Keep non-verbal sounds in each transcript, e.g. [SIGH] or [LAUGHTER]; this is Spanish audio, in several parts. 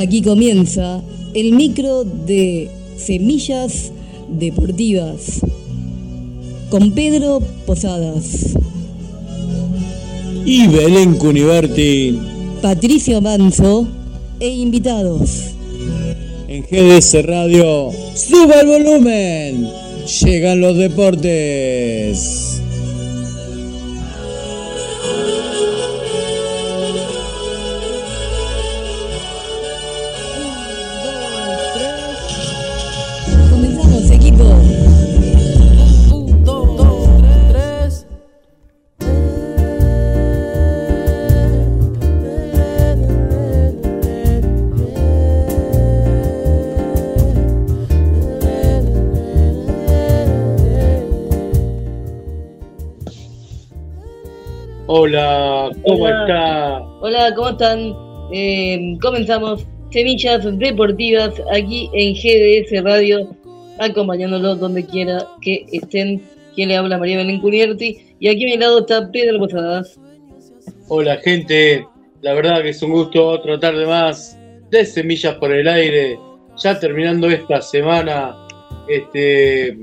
Aquí comienza el micro de Semillas Deportivas con Pedro Posadas y Belén Cuniverti, Patricio Manso e invitados. En GDS Radio, suba el volumen, llegan los deportes. Hola, ¿cómo está? Hola, ¿cómo están? Eh, comenzamos Semillas Deportivas aquí en GDS Radio, acompañándolos donde quiera que estén. Quien le habla María Belén Cunierti y aquí a mi lado está Pedro Posadas. Hola gente, la verdad que es un gusto otra tarde más de Semillas por el Aire, ya terminando esta semana, este,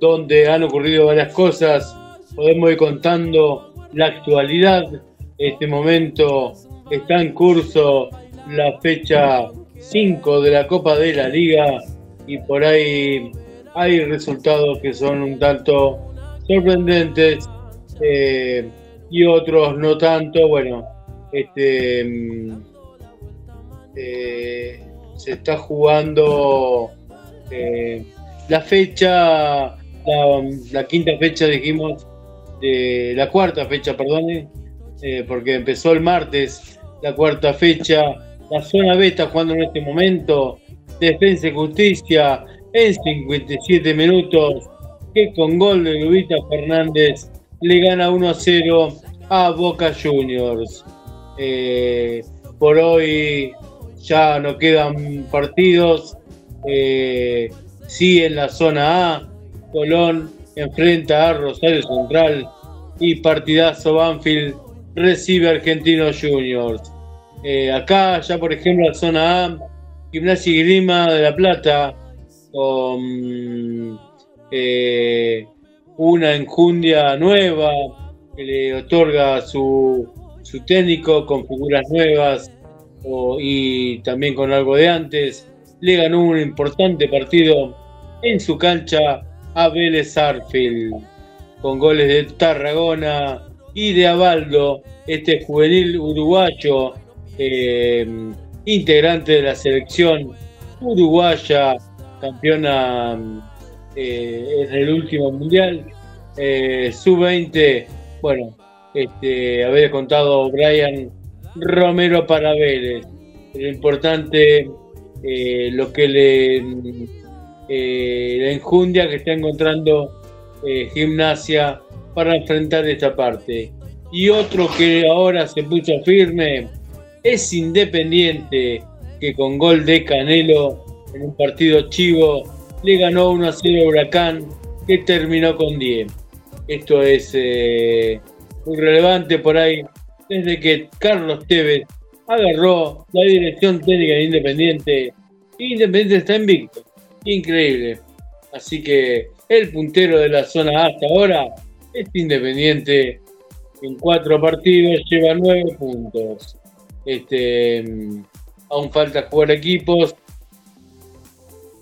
donde han ocurrido varias cosas, podemos ir contando la actualidad. Este momento está en curso la fecha 5 de la Copa de la Liga y por ahí hay resultados que son un tanto sorprendentes eh, y otros no tanto. Bueno, este mm, eh, se está jugando eh, la fecha, la, la quinta fecha dijimos la cuarta fecha, perdone, eh, porque empezó el martes la cuarta fecha. La zona B está jugando en este momento. Defensa y Justicia en 57 minutos, que con gol de Lubita Fernández le gana 1 a 0 a Boca Juniors. Eh, por hoy ya no quedan partidos. Eh, sí en la zona A, Colón enfrenta a Rosario Central y partidazo Banfield recibe a Argentinos Juniors. Eh, acá ya por ejemplo la zona A, Gimnasia y Grima de La Plata, con eh, una enjundia nueva que le otorga su, su técnico con figuras nuevas y también con algo de antes. Le ganó un importante partido en su cancha a Vélez Arfield, con goles de Tarragona y de Abaldo, este juvenil uruguayo, eh, integrante de la selección uruguaya, campeona eh, en el último mundial, eh, sub-20, bueno, este, había contado Brian Romero para Vélez. Lo importante, lo que le eh, la enjundia que está encontrando eh, gimnasia para enfrentar esta parte. Y otro que ahora se puso firme es Independiente, que con gol de Canelo en un partido chivo le ganó 1 a 0 Huracán, que terminó con 10. Esto es eh, muy relevante por ahí, desde que Carlos Tevez agarró la dirección técnica de Independiente. Independiente está invicto increíble. Así que el puntero de la zona hasta ahora es Independiente. En cuatro partidos lleva nueve puntos. Este, aún falta jugar equipos.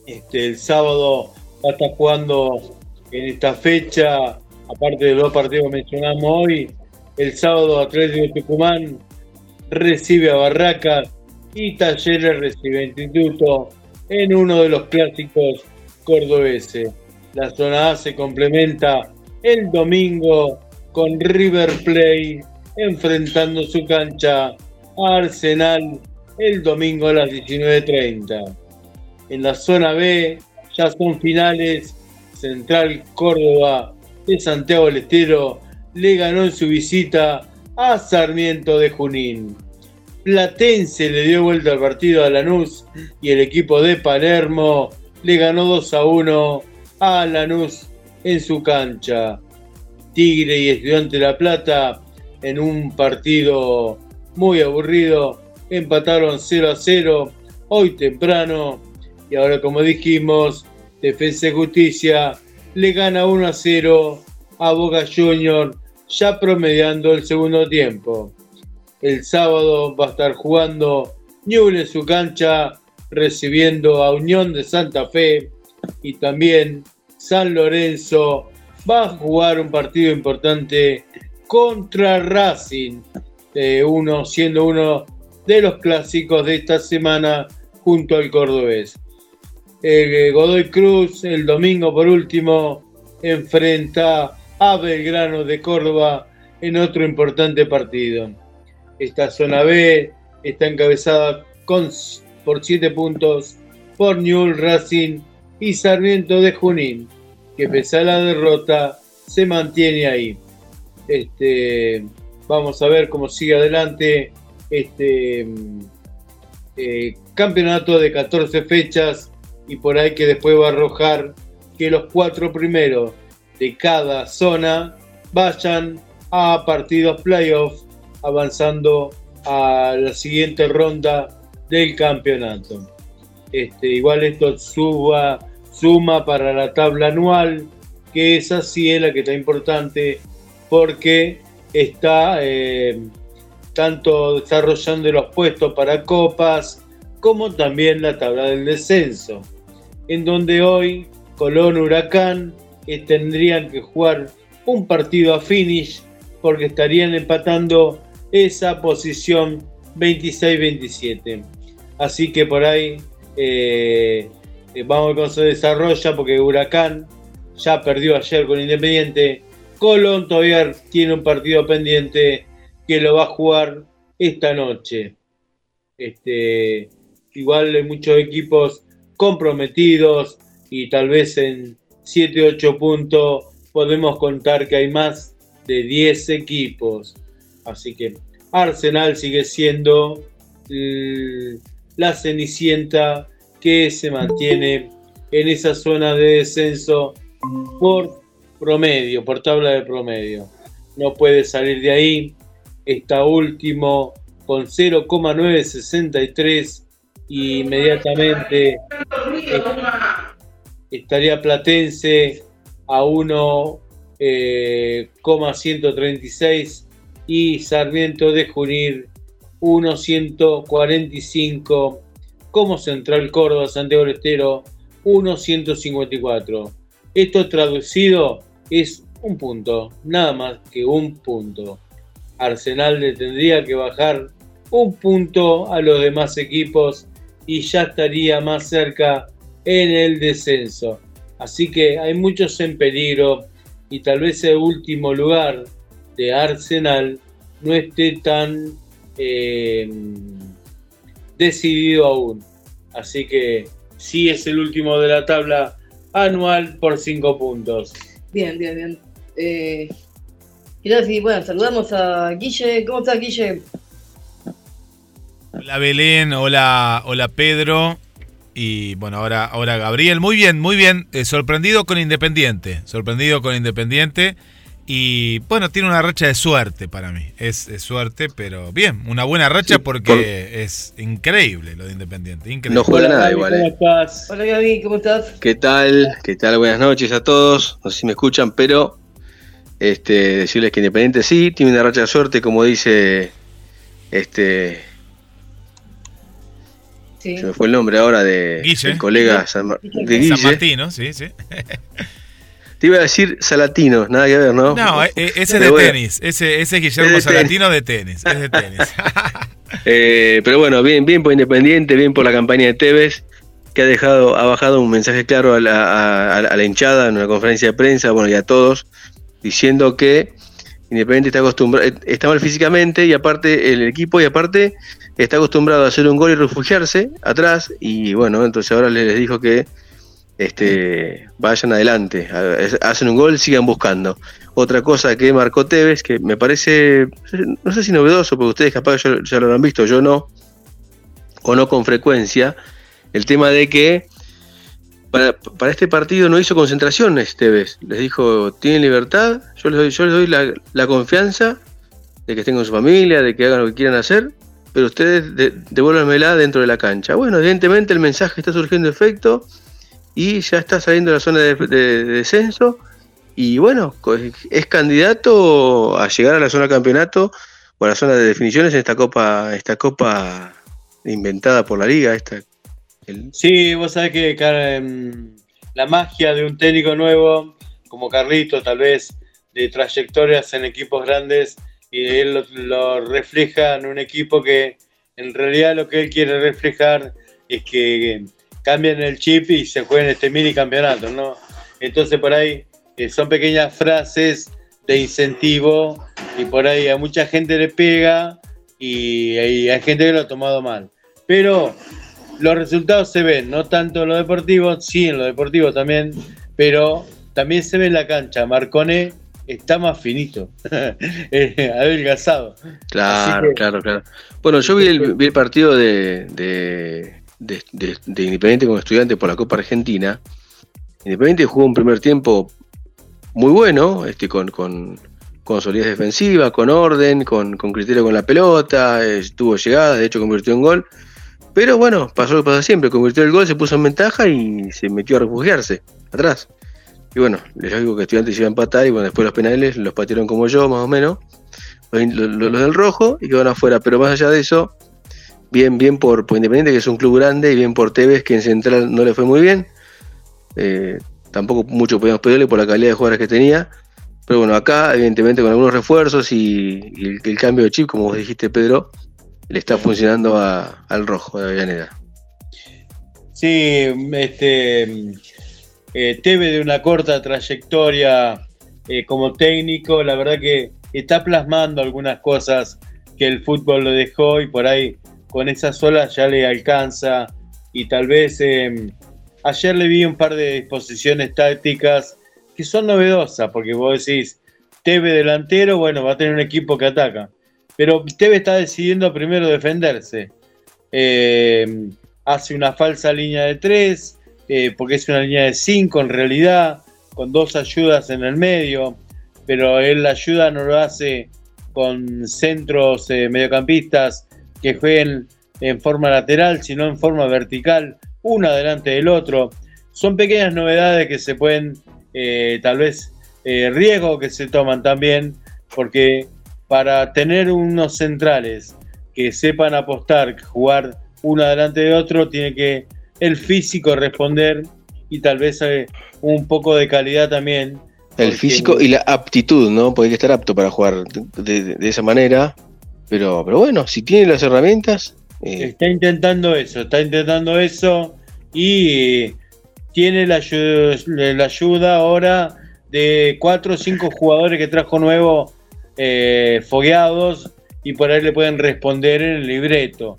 Este, el sábado va a estar jugando en esta fecha, aparte de los partidos que mencionamos hoy, el sábado Atlético de Tucumán recibe a Barracas y Talleres recibe a Instituto en uno de los clásicos cordobeses. La zona A se complementa el domingo con River Plate enfrentando su cancha a Arsenal el domingo a las 19.30. En la zona B ya son finales. Central Córdoba de Santiago del Estero le ganó en su visita a Sarmiento de Junín. Platense le dio vuelta al partido a Lanús y el equipo de Palermo le ganó 2 a 1 a Lanús en su cancha. Tigre y Estudiante La Plata en un partido muy aburrido empataron 0 a 0 hoy temprano y ahora como dijimos Defensa y Justicia le gana 1 a 0 a Boca Junior ya promediando el segundo tiempo. El sábado va a estar jugando Newell en su cancha recibiendo a Unión de Santa Fe y también San Lorenzo va a jugar un partido importante contra Racing, uno, siendo uno de los clásicos de esta semana junto al cordobés. Eh, Godoy Cruz el domingo por último enfrenta a Belgrano de Córdoba en otro importante partido. Esta zona B está encabezada por 7 puntos por Newell Racing y Sarmiento de Junín, que pese a la derrota se mantiene ahí. Este, vamos a ver cómo sigue adelante este eh, campeonato de 14 fechas y por ahí que después va a arrojar que los cuatro primeros de cada zona vayan a partidos playoffs avanzando a la siguiente ronda del campeonato. Este, igual esto suma para la tabla anual, que esa sí es la que está importante porque está eh, tanto desarrollando los puestos para copas como también la tabla del descenso, en donde hoy Colón Huracán eh, tendrían que jugar un partido a finish porque estarían empatando esa posición 26-27. Así que por ahí eh, eh, vamos a ver cómo se desarrolla porque Huracán ya perdió ayer con Independiente. Colón todavía tiene un partido pendiente que lo va a jugar esta noche. Este, igual hay muchos equipos comprometidos y tal vez en 7-8 puntos podemos contar que hay más de 10 equipos. Así que Arsenal sigue siendo la cenicienta que se mantiene en esa zona de descenso por promedio, por tabla de promedio. No puede salir de ahí. Está último con 0,963 y inmediatamente estaría Platense a 1,136 eh, y Sarmiento de Junín 1,145 como Central Córdoba Santiago del Estero 1,154. Esto traducido es un punto, nada más que un punto. Arsenal le tendría que bajar un punto a los demás equipos y ya estaría más cerca en el descenso. Así que hay muchos en peligro y tal vez el último lugar de Arsenal no esté tan eh, decidido aún. Así que sí es el último de la tabla anual por cinco puntos. Bien, bien, bien. Eh, gracias. Bueno, saludamos a Guille. ¿Cómo estás, Guille? Hola Belén, hola, hola Pedro. Y bueno, ahora, ahora Gabriel. Muy bien, muy bien. Eh, sorprendido con Independiente. Sorprendido con Independiente. Y bueno, tiene una racha de suerte para mí. Es, suerte, pero bien, una buena racha porque es increíble lo de Independiente. No juega nada igual. ¿Cómo eh. Hola Gaby, ¿cómo estás? ¿Qué tal? ¿Qué tal? Buenas noches a todos. No sé si me escuchan, pero este, decirles que Independiente sí, tiene una racha de suerte, como dice este. Se me fue el nombre ahora de Guille. colega San, Martino, sí, sí. [LAUGHS] Te iba a decir Salatino, nada que ver, ¿no? No, eh, eh, ese es de tenis. Ese, ese es Guillermo Salatino de tenis. Es de tenis. [LAUGHS] [LAUGHS] Eh, pero bueno, bien, bien por Independiente, bien por la campaña de Tevez. que ha dejado, ha bajado un mensaje claro a la, a la hinchada en una conferencia de prensa, bueno, y a todos, diciendo que Independiente está acostumbrado, eh, está mal físicamente y aparte el equipo y aparte está acostumbrado a hacer un gol y refugiarse atrás y bueno, entonces ahora les dijo que este, vayan adelante, hacen un gol, sigan buscando. Otra cosa que marcó Tevez, que me parece, no sé si novedoso, porque ustedes capaz ya, lo han visto, yo no, o no con frecuencia, el tema de que para, este partido no hizo concentración Esteves. Les dijo, tienen libertad, yo les doy, yo les doy la, la, confianza de que estén con su familia, de que hagan lo que quieran hacer, pero ustedes de, devuélvanmela dentro de la cancha. Bueno, evidentemente el mensaje está surgiendo efecto y ya está saliendo de la zona de, de, de descenso. Y bueno, es candidato a llegar a la zona de campeonato o a la zona de definiciones en esta copa, esta copa inventada por la liga, esta Sí, vos sabés que em, la magia de un técnico nuevo, como Carlito, tal vez de trayectorias en equipos grandes, y él lo, refleja en un equipo que en realidad lo que él quiere reflejar es que cambien el chip y se jueguen este mini campeonato, ¿no? Entonces por ahí eh, son pequeñas frases de incentivo y por ahí a mucha gente le pega y, y hay gente que lo ha tomado mal. Pero los resultados se ven, no tanto en lo deportivo, sí en lo deportivo también, pero también se ve en la cancha. Marcone está más finito, [LAUGHS] eh, adelgazado. Claro, claro, claro. Bueno, yo vi el, vi el partido de, de, de, de, Independiente con Estudiantes por la Copa Argentina. Independiente jugó un primer tiempo muy bueno, este, con, con, solidez defensiva, con orden, con, con criterio con la pelota, estuvo llegada, de hecho convirtió en gol. Pero bueno, pasó lo que pasa siempre, convirtió el gol, se puso en ventaja y se metió a refugiarse atrás. Y bueno, les digo que Estudiantes iba a empatar y bueno, después los penales los patearon como yo, más o menos, los, los del rojo y quedaron afuera. Pero más allá de eso, bien, bien por, por, Independiente, que es un club grande, y bien por Tevez, que en Central no le fue muy bien. Eh, tampoco mucho podíamos pedirle por la calidad de jugadores que tenía. Pero bueno, acá, evidentemente, con algunos refuerzos y, el, cambio de chip, como vos dijiste, Pedro, le está funcionando a, al rojo de Avellaneda. Sí, este eh, Teve de una corta trayectoria eh, como técnico, la verdad que está plasmando algunas cosas que el fútbol lo dejó y por ahí con esas olas ya le alcanza y tal vez eh, ayer le vi un par de disposiciones tácticas que son novedosas porque vos decís Teve delantero, bueno, va a tener un equipo que ataca pero Teve está decidiendo primero defenderse. Eh, hace una falsa línea de tres, eh, porque es una línea de cinco en realidad, con dos ayudas en el medio, pero él la ayuda no lo hace con centros eh, mediocampistas que jueguen en forma lateral, sino en forma vertical, uno delante del otro. Son pequeñas novedades que se pueden, eh, tal vez, eh, riesgo que se toman también, porque para tener unos centrales que sepan apostar, jugar uno delante de otro, tiene que el físico responder y tal vez eh, un poco de calidad también. El físico y la aptitud, ¿no? Porque hay que estar apto para jugar de, de, de esa manera. Pero, pero bueno, si tiene las herramientas. Eh... Está intentando eso, está intentando eso y tiene la ayuda, la ayuda ahora de cuatro o cinco jugadores que trajo nuevo eh, fogueados y por ahí le pueden responder en el libreto.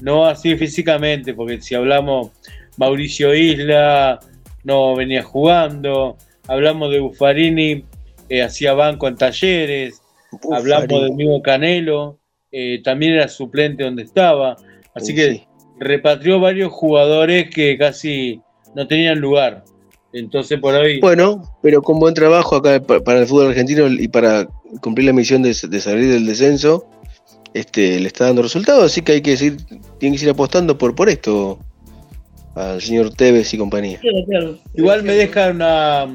No así físicamente, porque si hablamos Mauricio Isla no venía jugando, hablamos de Buffarini, eh, hacía banco en talleres, Buffarini. hablamos del mismo Canelo, eh, también era suplente donde estaba, así que sí. repatrió varios jugadores que casi no tenían lugar. Entonces por ahí. Bueno, pero con buen trabajo acá para el fútbol argentino y para cumplir la misión de, de salir del descenso, este, le está dando resultados, así que hay que seguir, tiene que seguir apostando por, por esto al señor Tevez y compañía. Claro, claro. Igual me deja una,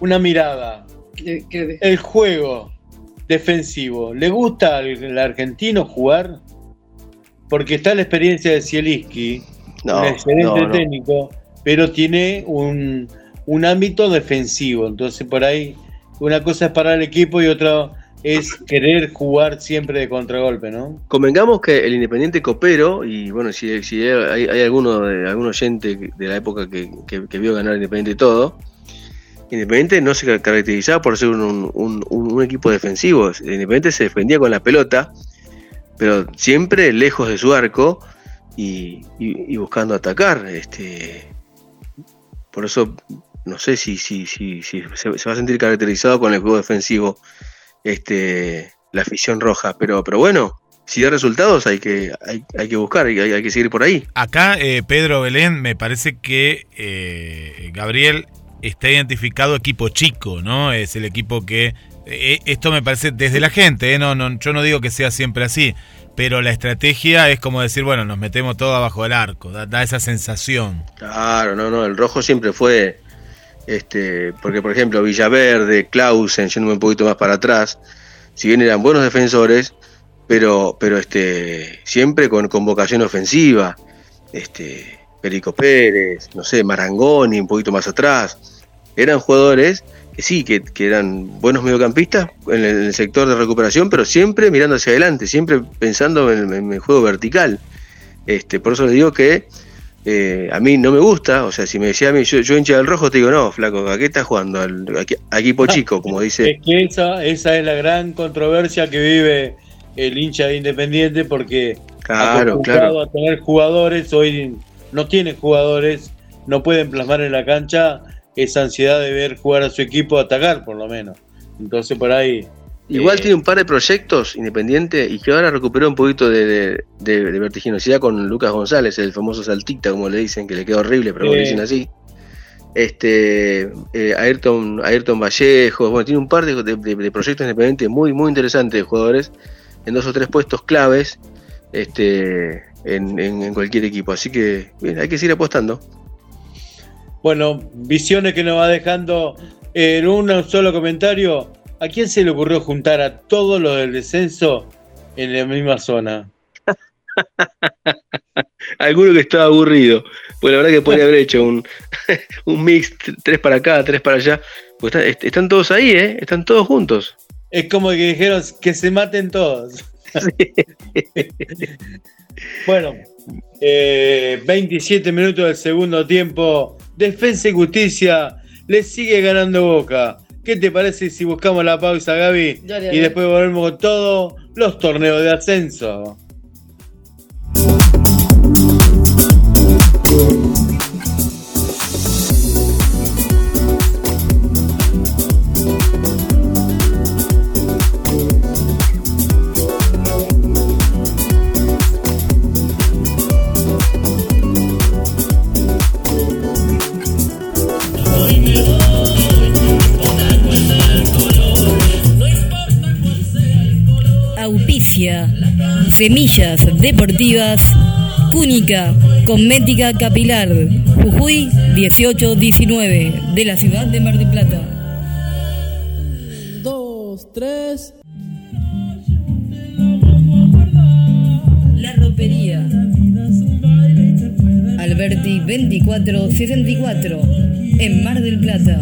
una mirada. ¿Qué, qué? El juego defensivo, ¿le gusta al, argentino jugar? Porque está la experiencia de Zielinski, no, un excelente no, no. técnico, pero tiene un, un ámbito defensivo, entonces por ahí una cosa es para el equipo y otra es querer jugar siempre de contragolpe, ¿no? Convengamos que el Independiente Copero, y bueno, si, hay, alguno de algún oyente de la época que, vio ganar Independiente todo, Independiente no se caracterizaba por ser un, equipo defensivo. Independiente se defendía con la pelota, pero siempre lejos de su arco y, buscando atacar. Este, por eso no sé si, si, si, se, va a sentir caracterizado con el juego defensivo este, la afición roja. Pero, pero bueno, si da resultados hay que, hay, que buscar, hay, hay, que seguir por ahí. Acá, eh, Pedro Belén, me parece que eh, Gabriel está identificado equipo chico, ¿no? Es el equipo que... Eh, esto me parece desde la gente, no, no, yo no digo que sea siempre así, pero la estrategia es como decir, bueno, nos metemos todo abajo del arco, da, esa sensación. Claro, no, no, el rojo siempre fue este, porque, por ejemplo, Villaverde, Clausen, yéndome un poquito más para atrás, si bien eran buenos defensores, pero, pero este, siempre con, vocación ofensiva. Este, Perico Pérez, no sé, Marangoni, un poquito más atrás. Eran jugadores que sí, que, eran buenos mediocampistas en el, sector de recuperación, pero siempre mirando hacia adelante, siempre pensando en, en el juego vertical. Este, por eso les digo que eh, a mí no me gusta, o sea, si me decía a mí, yo, yo hincha del rojo, te digo, no, flaco, ¿a qué estás jugando? Al, equipo chico, como dice. Es que esa, esa es la gran controversia que vive el hincha de Independiente, porque claro, claro. a tener jugadores, hoy no tienen jugadores, no pueden plasmar en la cancha esa ansiedad de ver jugar a su equipo atacar, por lo menos. Entonces, por ahí Igual eh, tiene un par de proyectos independientes y que ahora recuperó un poquito de, vertiginosidad con Lucas González, el famoso saltita, como le dicen, que le queda horrible, pero le dicen así. Este, eh, Ayrton, Ayrton Vallejo, bueno, tiene un par de, proyectos independientes muy, muy interesantes de jugadores en dos o tres puestos claves este, en, cualquier equipo. Así que hay que seguir apostando. Bueno, visiones que nos va dejando en un solo comentario ¿A quién se le ocurrió juntar a todos los del descenso en la misma zona? [LAUGHS] Alguno que estaba aburrido. Pues la verdad que podría haber hecho un, [LAUGHS] mix, tres para acá, tres para allá. Pues están, todos ahí, ¿eh? Están todos juntos. Es como que dijeron que se maten todos. [LAUGHS] bueno, 27 eh, minutos del segundo tiempo. Defensa y Justicia le sigue ganando Boca. ¿Qué te parece si buscamos la pausa, Gaby? y después volvemos con todos los torneos de ascenso. Semillas Deportivas, Cúnica, Cosmética Capilar, Jujuy 1819, de la ciudad de Mar del Plata. Dos, tres. La ropería. Alberti 2464, en Mar del Plata.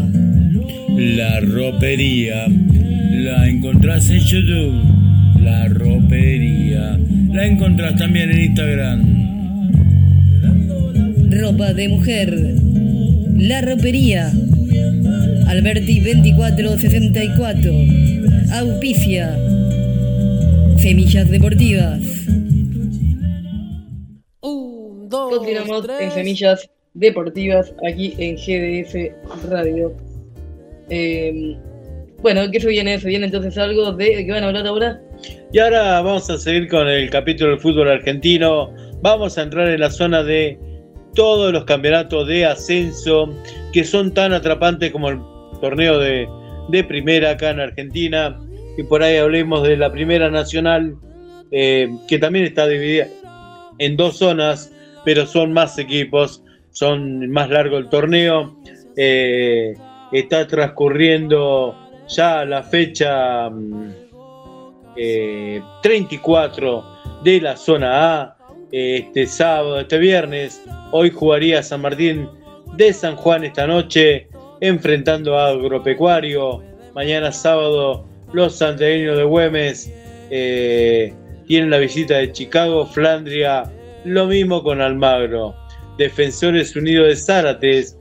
La ropería. La encontrás en YouTube la ropería. La encontrás también en Instagram. Ropa de mujer. La ropería. Alberti 2464. Auspicia. Semillas deportivas. Continuamos en Semillas Deportivas aquí en GDS Radio. Eh, bueno, ¿qué se viene? ¿Se viene entonces algo de qué van a hablar ahora? Y ahora vamos a seguir con el capítulo del fútbol argentino. Vamos a entrar en la zona de todos los campeonatos de ascenso que son tan atrapantes como el torneo de, primera acá en Argentina. Y por ahí hablemos de la primera nacional, eh, que también está dividida en dos zonas, pero son más equipos, son más largo el torneo. Eh, está transcurriendo ya la fecha 34 mm, eh, de la zona A, este sábado, este viernes. Hoy jugaría San Martín de San Juan esta noche, enfrentando a Agropecuario. Mañana sábado Los santeños de Güemes eh, tienen la visita de Chicago, Flandria, lo mismo con Almagro. Defensores Unidos de Zárates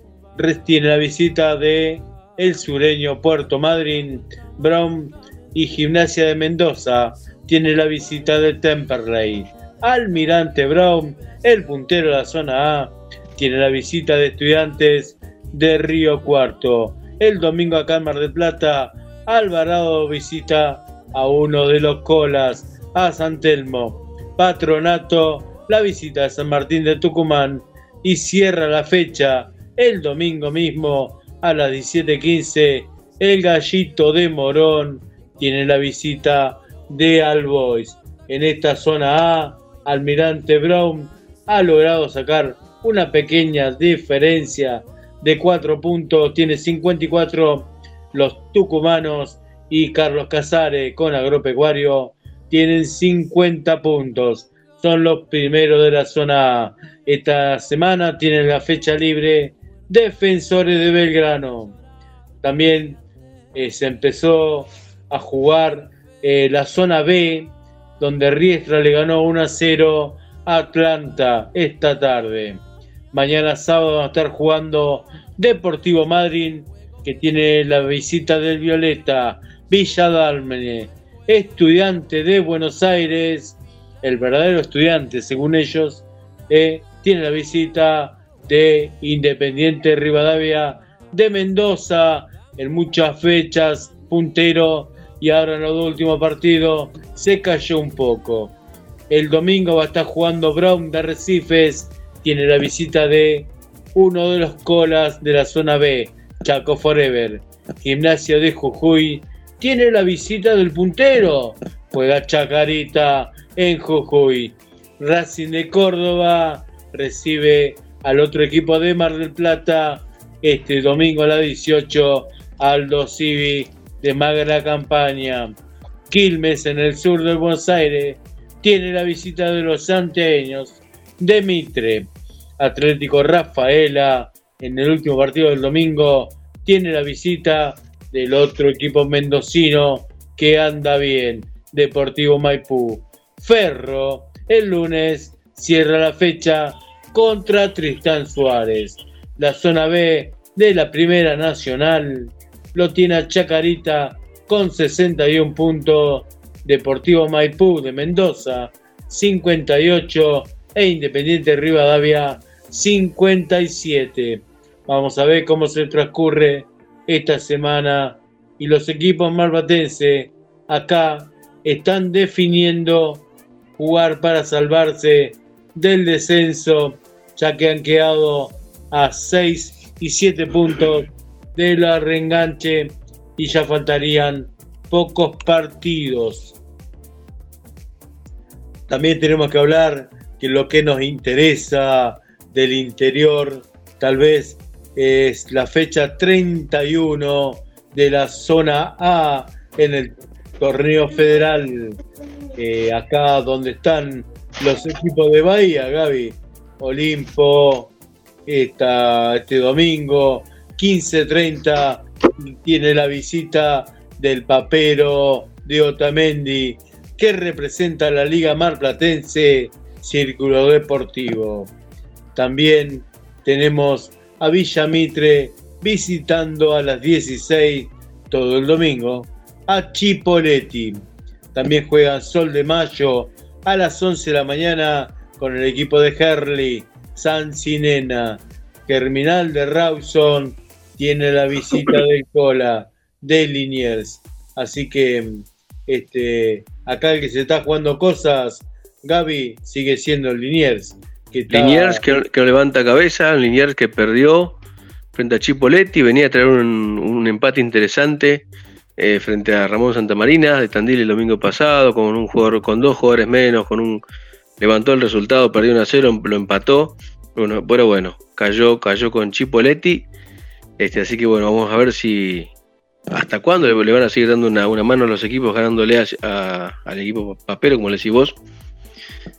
tiene la visita de el sureño Puerto Madryn, Brown y Gimnasia de Mendoza tiene la visita de Temperley. Almirante Brown, el puntero de la zona A, tiene la visita de estudiantes de Río Cuarto. El domingo acá en Mar del Plata, Alvarado visita a uno de los colas, a San Telmo. Patronato, la visita de San Martín de Tucumán y cierra la fecha el domingo mismo a las 17.15. El gallito de Morón tiene la visita de Albois. En esta zona A, Almirante Brown ha logrado sacar una pequeña diferencia de 4 puntos, tiene 54 los tucumanos y Carlos Casares con agropecuario tienen 50 puntos. Son los primeros de la zona A. Esta semana tienen la fecha libre Defensores de Belgrano. También eh, se empezó a jugar eh, la zona B, donde Riestra le ganó 1 a 0 a Atlanta esta tarde. Mañana sábado va a estar jugando Deportivo Madrid, que tiene la visita del Violeta, Villa Dálmene, estudiante de Buenos Aires, el verdadero estudiante según ellos, eh, tiene la visita de Independiente Rivadavia de Mendoza en muchas fechas, puntero y ahora en los últimos partidos se cayó un poco. El domingo va a estar jugando Brown de Recifes tiene la visita de uno de los colas de la zona B, Chaco Forever. Gimnasia de Jujuy tiene la visita del puntero, juega Chacarita en Jujuy. Racing de Córdoba recibe al otro equipo de Mar del Plata este domingo a las 18, Aldo Civi de Magra Campaña. Quilmes en el sur de Buenos Aires tiene la visita de los santeños de Mitre. Atlético Rafaela en el último partido del domingo tiene la visita del otro equipo mendocino que anda bien, Deportivo Maipú. Ferro el lunes cierra la fecha contra Tristán Suárez. La zona B de la Primera Nacional lo tiene a Chacarita con 61 puntos. Deportivo Maipú de Mendoza 58 e Independiente Rivadavia 57. Vamos a ver cómo se transcurre esta semana y los equipos malvatenses acá están definiendo jugar para salvarse del descenso, ya que han quedado a 6 y 7 puntos de la reenganche y ya faltarían pocos partidos. También tenemos que hablar que lo que nos interesa del interior tal vez es la fecha 31 de la zona A en el torneo federal, eh, acá donde están los equipos de Bahía, Gaby, Olimpo, esta, este domingo, 15.30, tiene la visita del papero de Otamendi, que representa la Liga Marplatense Círculo Deportivo. También tenemos a Villa Mitre visitando a las 16 todo el domingo a Chipoletti. También juega Sol de Mayo a las 11 de la mañana con el equipo de Herley, San Sinena. Terminal de Rawson tiene la visita del Cola de Liniers. Así que este, acá el que se está jugando cosas, Gaby, sigue siendo Liniers. Que Liniers que, levanta cabeza, Liniers que perdió frente a Chipoletti, venía a traer un, empate interesante eh, frente a Ramón Santamarina de Tandil el domingo pasado, con un jugador, con dos jugadores menos, con un levantó el resultado, perdió 1 a 0, lo empató. Bueno, pero bueno, cayó, cayó con Chipoletti. Este, así que bueno, vamos a ver si hasta cuándo le, van a seguir dando una, mano a los equipos ganándole al equipo papero, como le decís vos.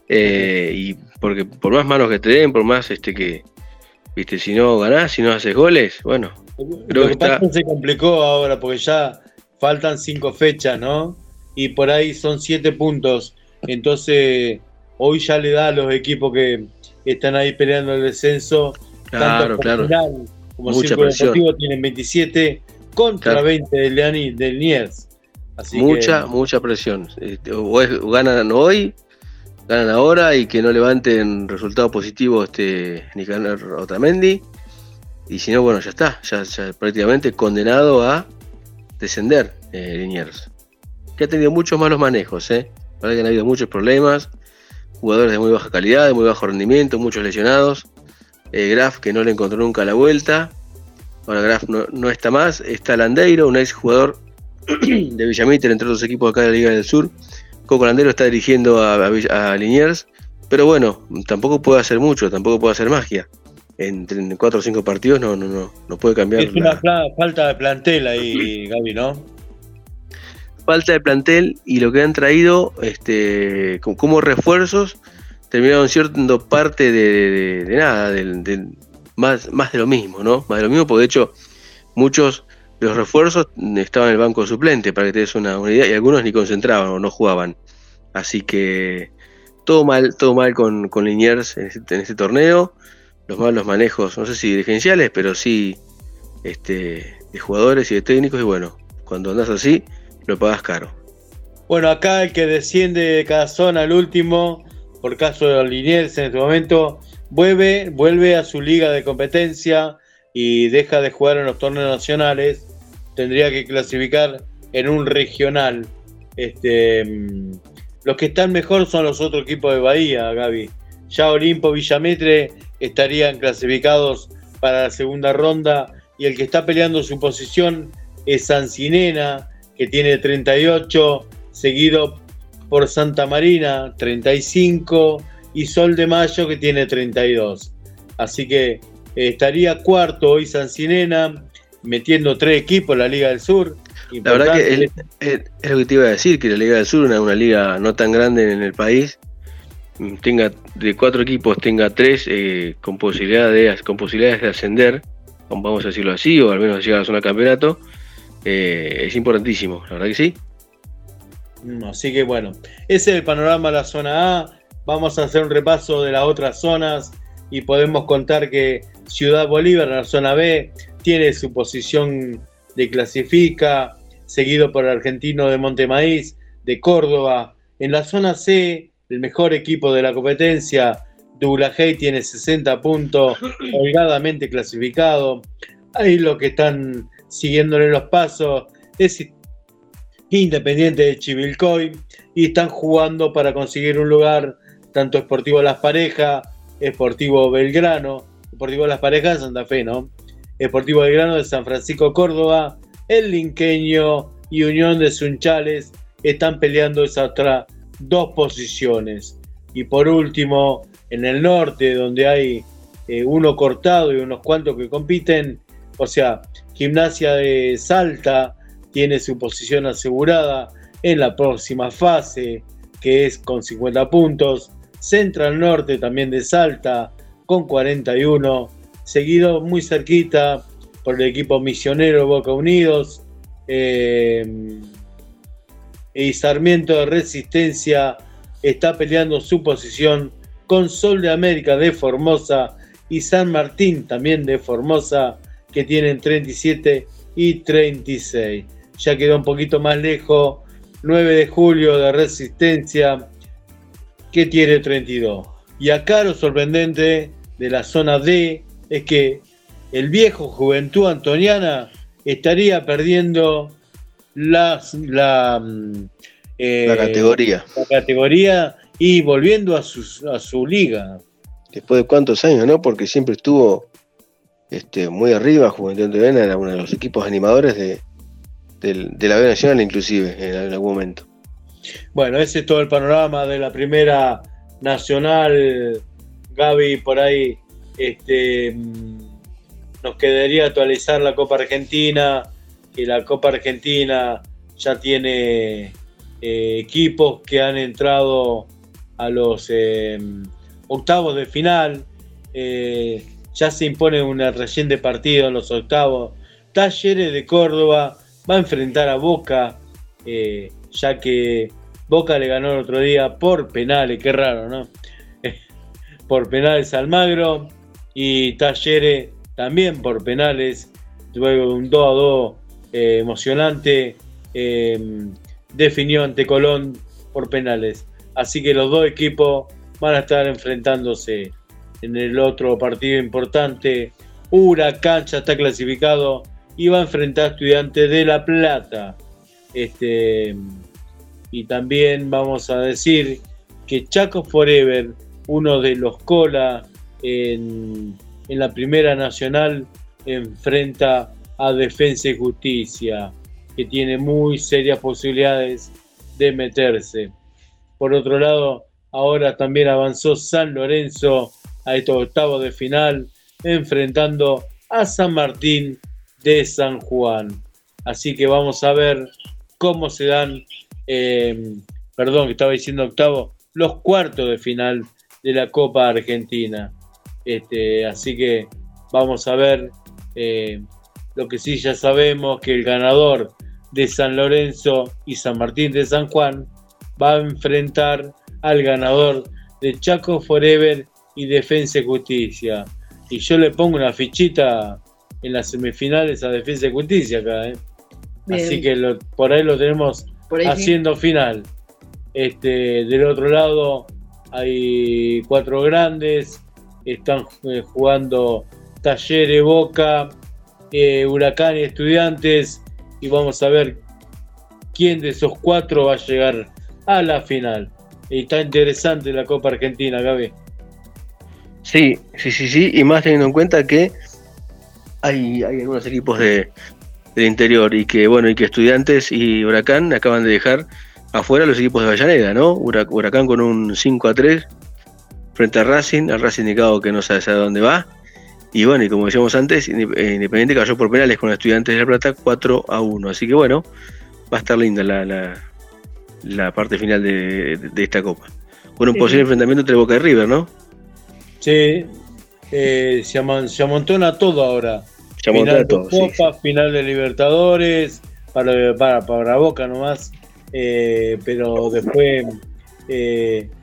Eh, y porque por más manos que te den, por más este que, viste, si no ganás, si no haces goles, bueno. Lo que, se complicó ahora porque ya faltan cinco fechas, ¿no? Y por ahí son siete puntos. Entonces, hoy ya le da a los equipos que están ahí peleando el descenso. Claro, claro. Como Mucha Deportivo tienen 27 contra 20 del, del Niers. mucha, mucha presión. Este, o, ganan hoy, ganan ahora y que no levanten resultados positivos este Nicanor Otamendi. Y si no, bueno, ya está, ya, prácticamente condenado a descender eh, Liniers. Que ha tenido muchos malos manejos, ¿eh? Para que han habido muchos problemas, jugadores de muy baja calidad, de muy bajo rendimiento, muchos lesionados. Eh, Graf que no le encontró nunca la vuelta. Ahora Graf no, está más. Está Landeiro, un ex jugador [CLEARS THROAT] de Villamitre, entre otros equipos acá de la Liga del Sur. Coco Landeiro está dirigiendo a, a, Liniers. Pero bueno, tampoco puede hacer mucho, tampoco puede hacer magia. En, cuatro o cinco partidos no, no, no, no puede cambiar. Es una falta de plantel ahí, Gaby, ¿no? Falta de plantel y lo que han traído este, como refuerzos terminaron siendo parte de, nada, de, más, más de lo mismo, ¿no? Más de lo mismo, porque de hecho muchos de los refuerzos estaban en el banco suplente, para que te des una, idea, y algunos ni concentraban o no jugaban. Así que todo mal, todo mal con, con Liniers en este, este torneo. Los malos manejos, no sé si dirigenciales, pero sí este, de jugadores y de técnicos. Y bueno, cuando andas así, lo pagas caro. Bueno, acá el que desciende de cada zona, el último, por caso Liniers en este momento, vuelve, vuelve a su liga de competencia y deja de jugar en los torneos nacionales. Tendría que clasificar en un regional. Este, mm, los que están mejor son los otros equipos de Bahía, Gaby. Ya Olimpo, Villametre estarían clasificados para la segunda ronda y el que está peleando su posición es Sancinena, que tiene 38, seguido por Santa Marina 35 y Sol de Mayo que tiene 32. Así que eh, estaría cuarto hoy Sancinena metiendo tres equipos en la Liga del Sur. La verdad que es, lo que te iba a decir, que la Liga del Sur es una, liga no tan grande en el país, tenga de cuatro equipos tenga tres eh, con, posibilidades, con posibilidades de ascender, vamos a decirlo así, o al menos llegar a la zona de campeonato, eh, es importantísimo, la verdad que sí. Mm, así que bueno, ese es el panorama de la zona A. Vamos a hacer un repaso de las otras zonas y podemos contar que Ciudad Bolívar en la zona B tiene su posición de clasifica, seguido por el argentino de Montemaíz, de Córdoba. En la zona C, el mejor equipo de la competencia, Douglas tiene 60 puntos, [CLEARS THROAT] holgadamente clasificado. Ahí lo que están siguiéndole los pasos es Independiente de Chivilcoy y están jugando para conseguir un lugar tanto Esportivo Las Parejas, Esportivo Belgrano, Esportivo Las Parejas de Santa Fe, ¿no? Esportivo Belgrano de San Francisco Córdoba, El Linqueño y Unión de Sunchales están peleando esas otras dos posiciones. Y por último, en el norte, donde hay eh, uno cortado y unos cuantos que compiten, o sea, Gimnasia de Salta tiene su posición asegurada en la próxima fase, que es con 50 puntos. Central Norte también de Salta con 41, seguido muy cerquita por el equipo misionero Boca Unidos. Eh, y Sarmiento de Resistencia está peleando su posición con Sol de América de Formosa y San Martín también de Formosa que tienen 37 y 36 ya quedó un poquito más lejos. 9 de julio de Resistencia, que tiene 32. Y acá lo sorprendente de la zona D es que el viejo Juventud Antoniana estaría perdiendo las, la, mm, eh, la, categoría. la categoría y volviendo a su, a su liga. Después de cuántos años, ¿no? Porque siempre estuvo este, muy arriba, Juventud Antoniana era uno de los equipos animadores de, de la B Nacional inclusive en, algún momento. Bueno, ese es todo el panorama de la primera nacional. Gaby, por ahí este, mm, nos quedaría actualizar la Copa Argentina, que la Copa Argentina ya tiene eh, equipos que han entrado a los em, octavos de final. Eh, ya se impone una reciente partido en los octavos. Talleres de Córdoba va a enfrentar a Boca, eh, ya que Boca le ganó el otro día por penales, qué raro, ¿no? [LAUGHS] por penales Almagro y Talleres también por penales, luego un 2 a 2 eh, emocionante, eh, definió ante Colón por penales. Así que los dos equipos van a estar enfrentándose en el otro partido importante. Huracán ya está clasificado va a enfrentar a Estudiantes de La Plata. Este, y también vamos a decir que Chaco Forever, uno de los cola en, en la Primera Nacional, enfrenta a Defensa y Justicia, que tiene muy serias posibilidades de meterse. Por otro lado, ahora también avanzó San Lorenzo a estos octavos de final, enfrentando a San Martín de San Juan. Así que vamos a ver cómo se dan, eh, perdón, que estaba diciendo octavo, los cuartos de final de la Copa Argentina. Este, así que vamos a ver eh, lo que sí ya sabemos, que el ganador de San Lorenzo y San Martín de San Juan va a enfrentar al ganador de Chaco Forever y Defensa y Justicia. Y yo le pongo una fichita en las semifinales a Defensa y Justicia acá. ¿eh? Así que por ahí lo tenemos haciendo final. Este, del otro lado hay cuatro grandes, están eh, jugando Talleres, Boca, eh, Huracán y Estudiantes y vamos a ver quién de esos cuatro va a llegar a la final. Y está interesante la Copa Argentina, Gaby. Sí, sí, sí, sí, y más teniendo en cuenta que hay, hay algunos equipos de, del interior y que, bueno, y que Estudiantes y Huracán acaban de dejar afuera los equipos de Avellaneda, ¿no? Huracán con un 5 a 3 frente a Racing, al Racing indicado que no sabe a dónde va. Y bueno, y como decíamos antes, eh, Independiente cayó por penales con Estudiantes de La Plata 4 a 1. Así que bueno, va a estar linda la, la, parte final de, esta copa. Con un posible enfrentamiento entre Boca y River, ¿no? Sí, eh, se, amontona todo ahora. Final. De copa, final de Libertadores, para, para, para Boca nomás. Eh, pero después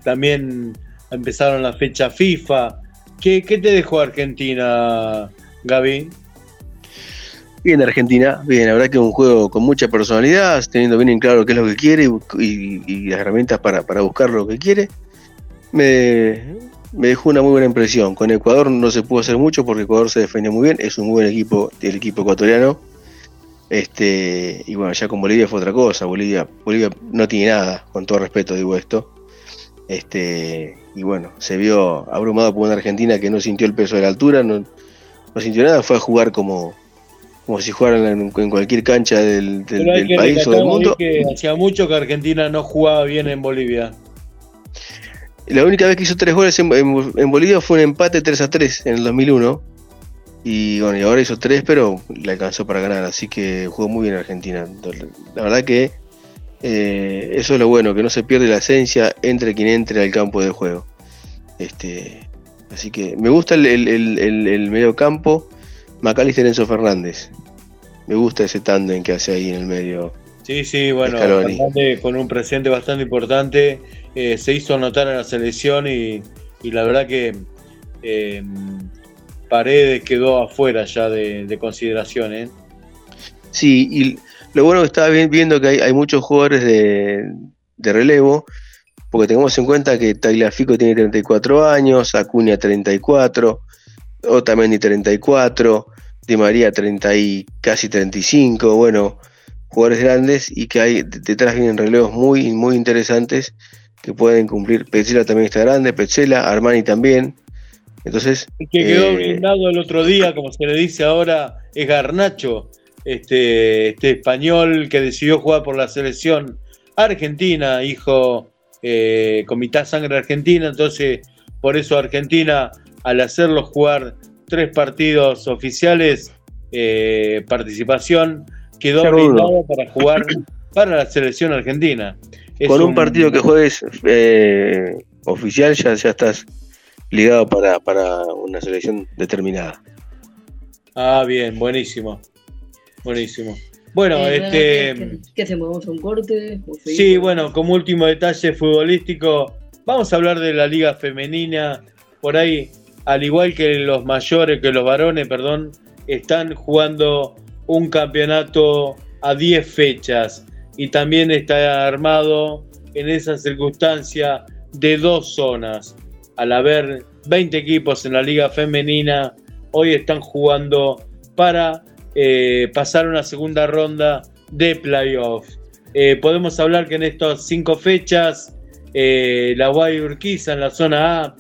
también empezaron la fecha FIFA ¿Qué, te dejó Argentina, Gaby? Bien, Argentina, bien, la verdad que es un juego con mucha personalidad, teniendo bien en claro qué es lo que quiere y, las herramientas para, buscar lo que quiere. Me, dejó una muy buena impresión. Con Ecuador no se pudo hacer mucho porque Ecuador se defendió muy bien, es un buen equipo, el equipo ecuatoriano. Este, y bueno, ya con Bolivia fue otra cosa. Bolivia, Bolivia no tiene nada, con todo respeto digo esto. Este, y bueno, se vio abrumado por una Argentina que no sintió el peso de la altura, no, sintió nada, fue a jugar como, como si jugaran en, cualquier cancha del, país o del mundo. Que hacía mucho que Argentina no jugaba bien en Bolivia. La única vez que hizo tres goles en, Bolivia fue un empate 3 a 3 en el 2001. Y bueno, y ahora hizo tres, pero le alcanzó para ganar. Así que jugó muy bien Argentina. La verdad que eh, eso es lo bueno, que no se pierde la esencia entre quien entre al campo de juego. Este, así que me gusta el, el, medio campo, Macalister Enzo Fernández. Me gusta ese tándem que hace ahí en el medio. Sí, sí, bueno, con un presidente bastante importante, eh, se hizo notar en la selección y, la verdad que eh, Paredes quedó afuera ya de, de consideración. ¿eh? Sí, y lo bueno que estaba viendo que hay, muchos jugadores de, relevo, porque tengamos en cuenta que Tagliafico tiene 34 años, Acuña 34, Otamendi 34, Di María 30 y casi 35, bueno, jugadores grandes y que hay detrás vienen relevos muy, muy interesantes que pueden cumplir. Petzela también está grande, Petzela, Armani también. Entonces. El que quedó eh, blindado el otro día, como se le dice ahora, es Garnacho, este, este español que decidió jugar por la selección argentina, hijo eh, con mitad sangre argentina, entonces por eso Argentina, al hacerlo jugar tres partidos oficiales, eh, participación, quedó brindado para jugar para la selección argentina. Con un, partido que juegues eh, oficial ya, ya estás ligado para, para una selección determinada. Ah, bien, buenísimo. Buenísimo. Bueno, Eh, este. ¿qué, hacemos? ¿Vamos a un corte? ¿O Sí, bueno, como último detalle futbolístico, vamos a hablar de la liga femenina. Por ahí, al igual que los mayores, que los varones, perdón, están jugando un campeonato a 10 fechas y también está armado en esa circunstancia de dos zonas. Al haber 20 equipos en la liga femenina, hoy están jugando para eh, pasar una segunda ronda de playoff. Eh, podemos hablar que en estas cinco fechas, eh, la Guay Urquiza en la zona A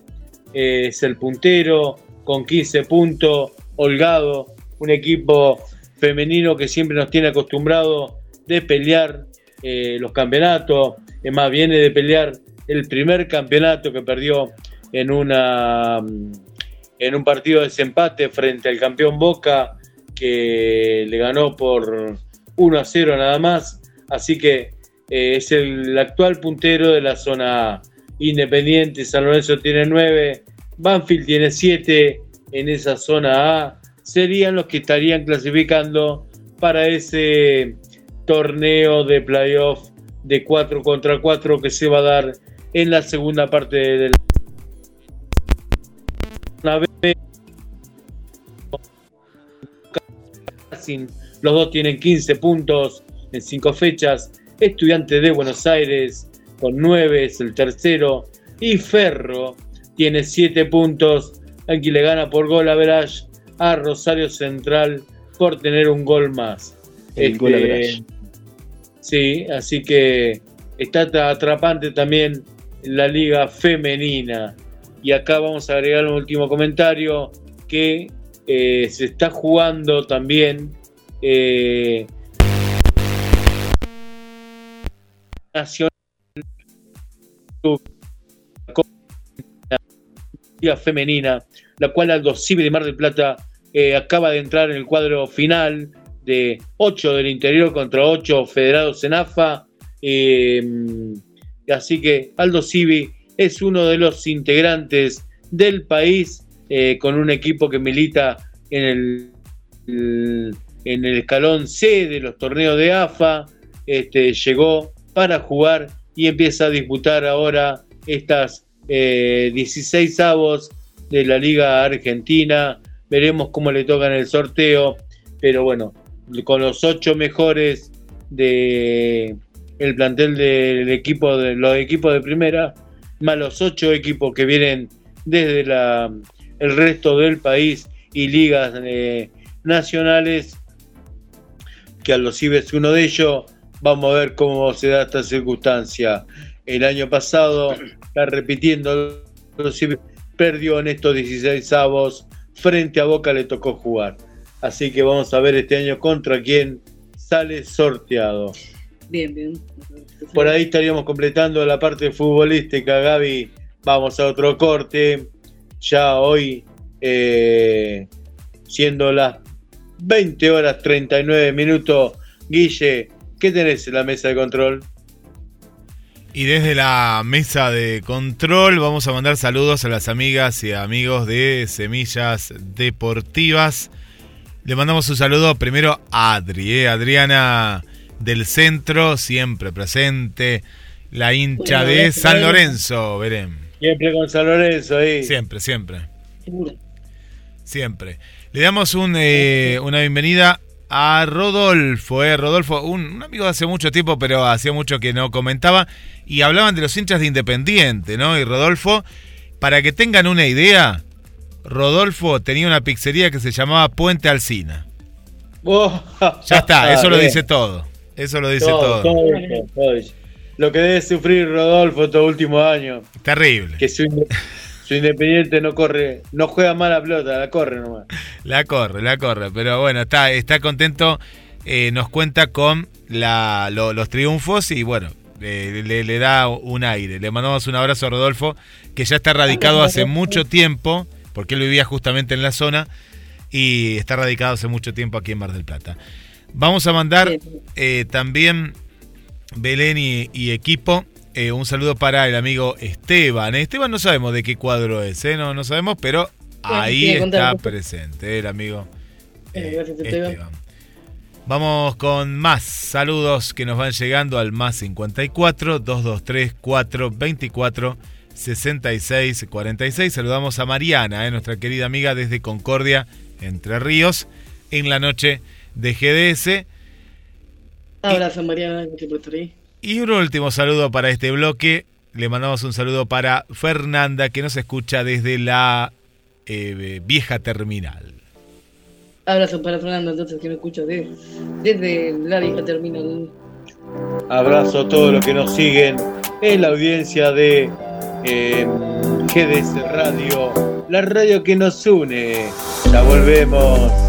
eh, es el puntero con 15 puntos. Holgado, un equipo femenino que siempre nos tiene acostumbrado de pelear eh, los campeonatos. Es más, viene de pelear el primer campeonato que perdió en, una, mm, en un partido de desempate frente al campeón Boca, que le ganó por 1 a 0 nada más. Así que eh, es el actual puntero de la zona A. Independiente, San Lorenzo tiene 9, Banfield tiene 7 en esa zona A. Serían los que estarían clasificando para ese torneo de playoff de 4 contra 4 que se va a dar en la segunda parte de la Racing, los dos tienen 15 puntos en 5 fechas. Estudiantes de Buenos Aires con 9 es el tercero. Y Ferro tiene 7 puntos. Aquí le gana por gol a Verage a Rosario Central por tener un gol más. El gol average. Sí, así que está atra- atrapante también la liga femenina. Y acá vamos a agregar un último comentario que eh, se está jugando también eh, nacional liga femenina, la cual Aldo Civi de Mar del Plata eh, acaba de entrar en el cuadro final de 8 del interior contra 8 federados en AFA. eh, así que Aldo Civi es uno de los integrantes del país eh, con un equipo que milita en el, en el escalón C de los torneos de AFA. Este, llegó para jugar y empieza a disputar ahora estas eh, 16 avos de la Liga Argentina. Veremos cómo le toca en el sorteo, pero bueno, con los ocho mejores de el plantel del equipo de los equipos de primera, más los ocho equipos que vienen desde la, el resto del país y ligas eh, nacionales, que a los es uno de ellos. Vamos a ver cómo se da esta circunstancia. El año pasado, está repitiendo, perdió en estos 16 avos, frente a Boca le tocó jugar. Así que vamos a ver este año contra quién sale sorteado. Bien, bien. Por ahí estaríamos completando la parte futbolística, Gaby. Vamos a otro corte. Ya hoy, eh, siendo las 20 horas 39 minutos, Guille, ¿qué tenés en la mesa de control? Y desde la mesa de control vamos a mandar saludos a las amigas y amigos de Semillas Deportivas. Le mandamos un saludo primero a Adri, ¿eh? Adriana del Centro, siempre presente, la hincha Bueno, de San. Lorenzo, veremos. Siempre con San Lorenzo ahí. Siempre, siempre, Seguro. siempre. Le damos un, eh, una bienvenida a Rodolfo, ¿eh? Rodolfo, un, un amigo de hace mucho tiempo, pero hacía mucho que no comentaba, y hablaban de los hinchas de Independiente, ¿no? Y Rodolfo, para que tengan una idea, Rodolfo tenía una pizzería que se llamaba Puente Alcina. Oh, Ya está, [LAUGHS] eso lo dice todo. Eso lo dice Todo, todo. todo eso, todo eso. Lo que debe sufrir Rodolfo estos últimos años, Terrible. que su, [LAUGHS] su independiente no corre, no juega mal la pelota, la corre nomás. La corre, la corre. Pero bueno, está, está contento. eh, nos cuenta con la, lo- los triunfos y bueno, le, le- le da un aire. Le mandamos un abrazo a Rodolfo, que ya está radicado hace mucho tiempo, porque él vivía justamente en la zona y está radicado hace mucho tiempo aquí en Mar del Plata. Vamos a mandar eh, también Belén y, y equipo. eh, un saludo para el amigo Esteban. Esteban no sabemos de qué cuadro es, ¿eh? no, no sabemos, pero ahí está presente el amigo eh, gracias, Esteban. Esteban. Vamos con más saludos que nos van llegando al más 54 223 424 66 46. Saludamos a Mariana, eh, nuestra querida amiga desde Concordia, Entre Ríos, en la noche de GDS. Abrazo, Mariana, Y un último saludo para este bloque. Le mandamos un saludo para Fernanda, que nos escucha desde la eh, vieja terminal. Abrazo para Fernando, entonces, que me escucha desde la vieja terminal. Abrazo a todos los que nos siguen en la audiencia de eh, GDS Radio, la radio que nos une. Ya volvemos.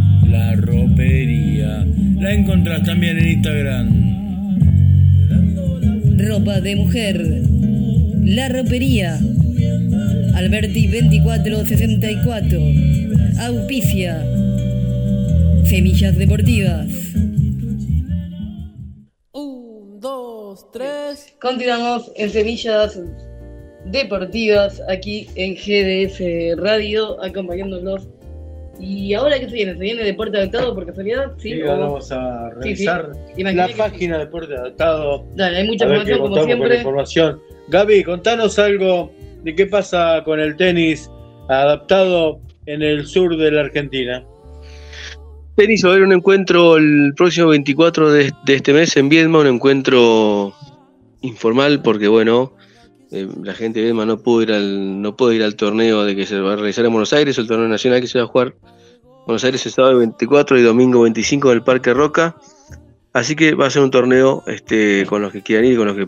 la ropería. La encontrás también en Instagram. Ropa de mujer. La ropería. Alberti 2464. Auspicia. Semillas deportivas. Un, dos, tres. Continuamos en Semillas Deportivas aquí en GDS Radio, acompañándolos ¿Y ahora qué se viene? ¿Se viene Deporte Adaptado por casualidad? Sí, sí ahora vamos a revisar la página de Deporte Adaptado. Dale, hay mucha información como siempre. información. Gaby, contanos algo de qué pasa con el tenis adaptado en el sur de la Argentina. Tenis va a haber un encuentro el próximo 24 de, este mes en Viedma, un encuentro informal porque bueno, eh, la gente de Viedma no pudo ir al no pudo ir al torneo de que se va a realizar en Buenos Aires, el torneo nacional que se va a jugar Buenos Aires el sábado 24 y domingo 25 del Parque Roca. Así que va a ser un torneo este, con los que quieran ir, con los que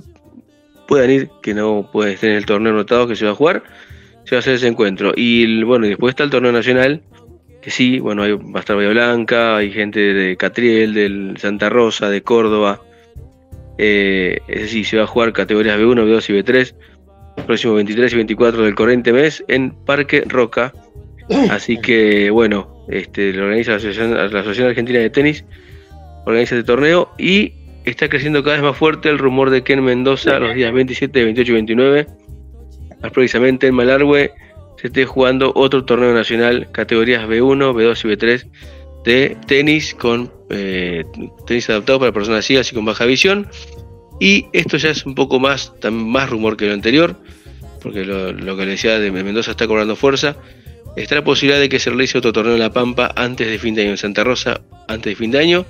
puedan ir, que no pueden estar en el torneo anotado que se va a jugar, se va a hacer ese encuentro. Y bueno, y después está el torneo nacional, que sí, bueno, hay, va a estar Bahía Blanca, hay gente de Catriel, del Santa Rosa, de Córdoba. Eh, es decir, se va a jugar categorías B1, B2 y B3 el próximo 23 y 24 del corriente mes en Parque Roca. Así que bueno, este, lo organiza la Asociación, Argentina de Tenis, organiza este torneo y está creciendo cada vez más fuerte el rumor de que en Mendoza los días 27, 28 y 29, más precisamente en Malargüe, se esté jugando otro torneo nacional, categorías B1, B2 y B3 de tenis con eh, tenis adaptado para personas ciegas y con baja visión. Y esto ya es un poco más, más rumor que lo anterior, porque lo, lo que le decía de Mendoza está cobrando fuerza. Está la posibilidad de que se realice otro torneo en La Pampa antes de fin de año en Santa Rosa, antes de fin de año.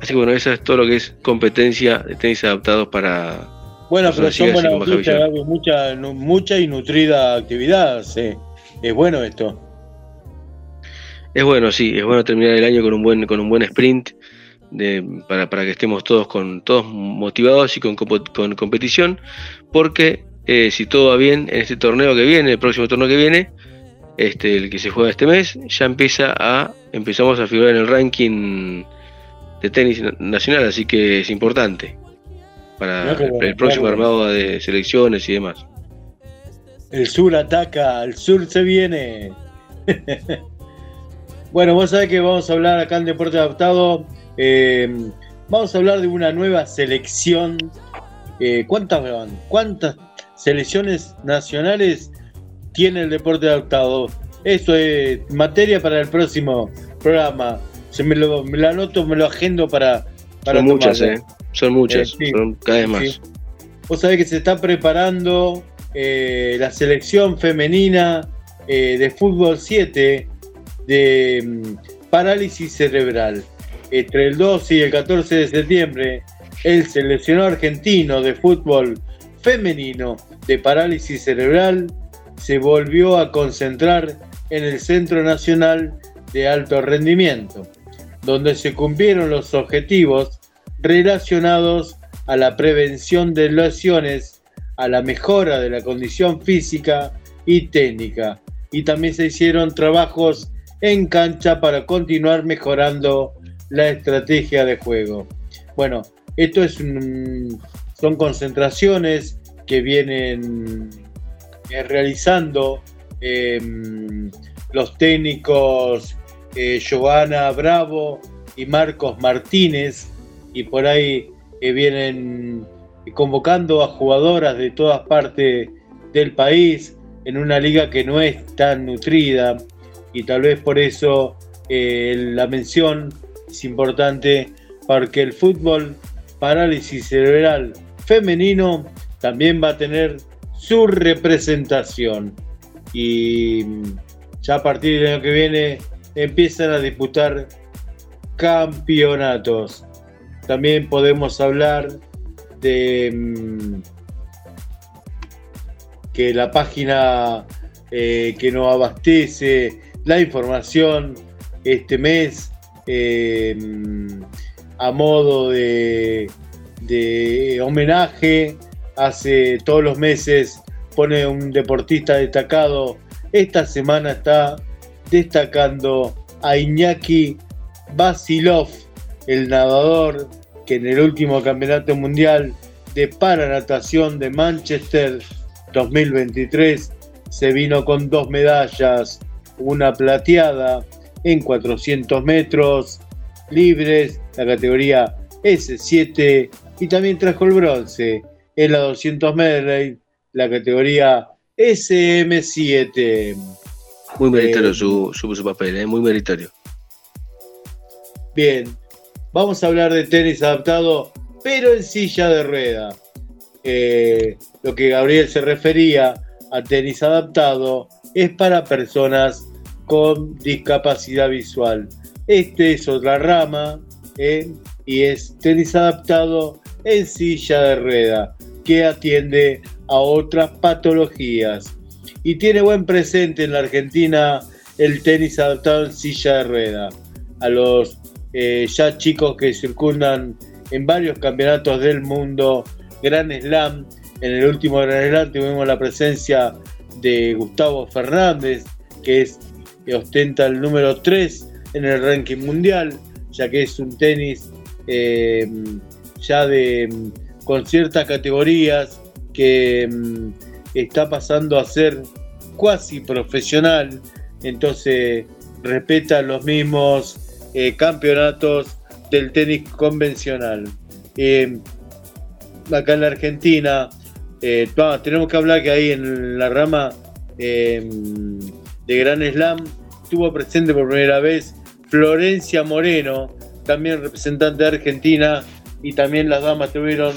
Así que bueno, eso es todo lo que es competencia de tenis adaptados para. Bueno, pero son buenas mucha, mucha y nutrida actividad. Es bueno esto. Es bueno, sí, es bueno terminar el año con un buen, con un buen sprint de, para, para que estemos todos con todos motivados y con, con competición, porque eh, si todo va bien en este torneo que viene, el próximo torneo que viene, este, el que se juega este mes, ya empieza a, empezamos a figurar en el ranking de tenis nacional, así que es importante para el, próximo armado de selecciones y demás. El sur ataca, el sur se viene. [LAUGHS] bueno, vos sabés que vamos a hablar acá en Deporte Adaptado. Eh, vamos a hablar de una nueva selección. Eh, ¿Cuántas van? ¿Cuántas selecciones nacionales tiene el deporte adaptado. Eso es materia para el próximo programa. Se me lo, me anoto, me lo agendo para. para son muchas, ¿eh? Son muchas, eh, son cada vez más. Vos sabés que se está preparando eh, la selección femenina eh, de fútbol 7 de mm, parálisis cerebral. Entre el 2 y el 14 de septiembre, el seleccionado argentino de fútbol femenino de parálisis cerebral se volvió a concentrar en el Centro Nacional de Alto Rendimiento, donde se cumplieron los objetivos relacionados a la prevención de lesiones, a la mejora de la condición física y técnica, y también se hicieron trabajos en cancha para continuar mejorando la estrategia de juego. Bueno, esto es son concentraciones que vienen eh, realizando em, los técnicos eh, Giovanna Bravo y Marcos Martínez y por ahí eh, vienen convocando a jugadoras de todas partes del país en una liga que no es tan nutrida y tal vez por eso la mención es importante porque el fútbol parálisis cerebral femenino también va a tener su representación. Y ya a partir del año que viene empiezan a disputar campeonatos. También podemos hablar de mm, que la página eh, que nos abastece la información este mes mm, a modo de, homenaje. Hace todos los meses pone un deportista destacado. Esta semana está destacando a Iñaki Basilov, el nadador que en el último campeonato mundial de paranatación de Manchester 2023 se vino con dos medallas, una plateada en 400 metros libres, la categoría S7 y también trajo el bronce en la 200 medley, la categoría SM7. Muy meritorio eh, su, su, papel, ¿eh? muy meritorio. Bien, vamos a hablar de tenis adaptado, pero en silla de rueda. Eh, lo que Gabriel se refería a tenis adaptado es para personas con discapacidad visual. Este es otra rama ¿eh? y es tenis adaptado en silla de rueda que atiende a otras patologías. Y tiene buen presente en la Argentina el tenis adaptado en silla de rueda. A los eh, ya chicos que circundan en varios campeonatos del mundo, Gran Slam. En el último Gran Slam tuvimos la presencia de Gustavo Fernández, que es ostenta el número 3 en el ranking mundial, ya que es un tenis eh, ya de con ciertas categorías que mm, está pasando a ser cuasi profesional, entonces respeta los mismos eh, campeonatos del tenis convencional. Eh, acá en la Argentina, tenemos que hablar que ahí en la rama de Gran Slam estuvo presente por primera vez Florencia Moreno, también representante de Argentina, y también las damas estuvieron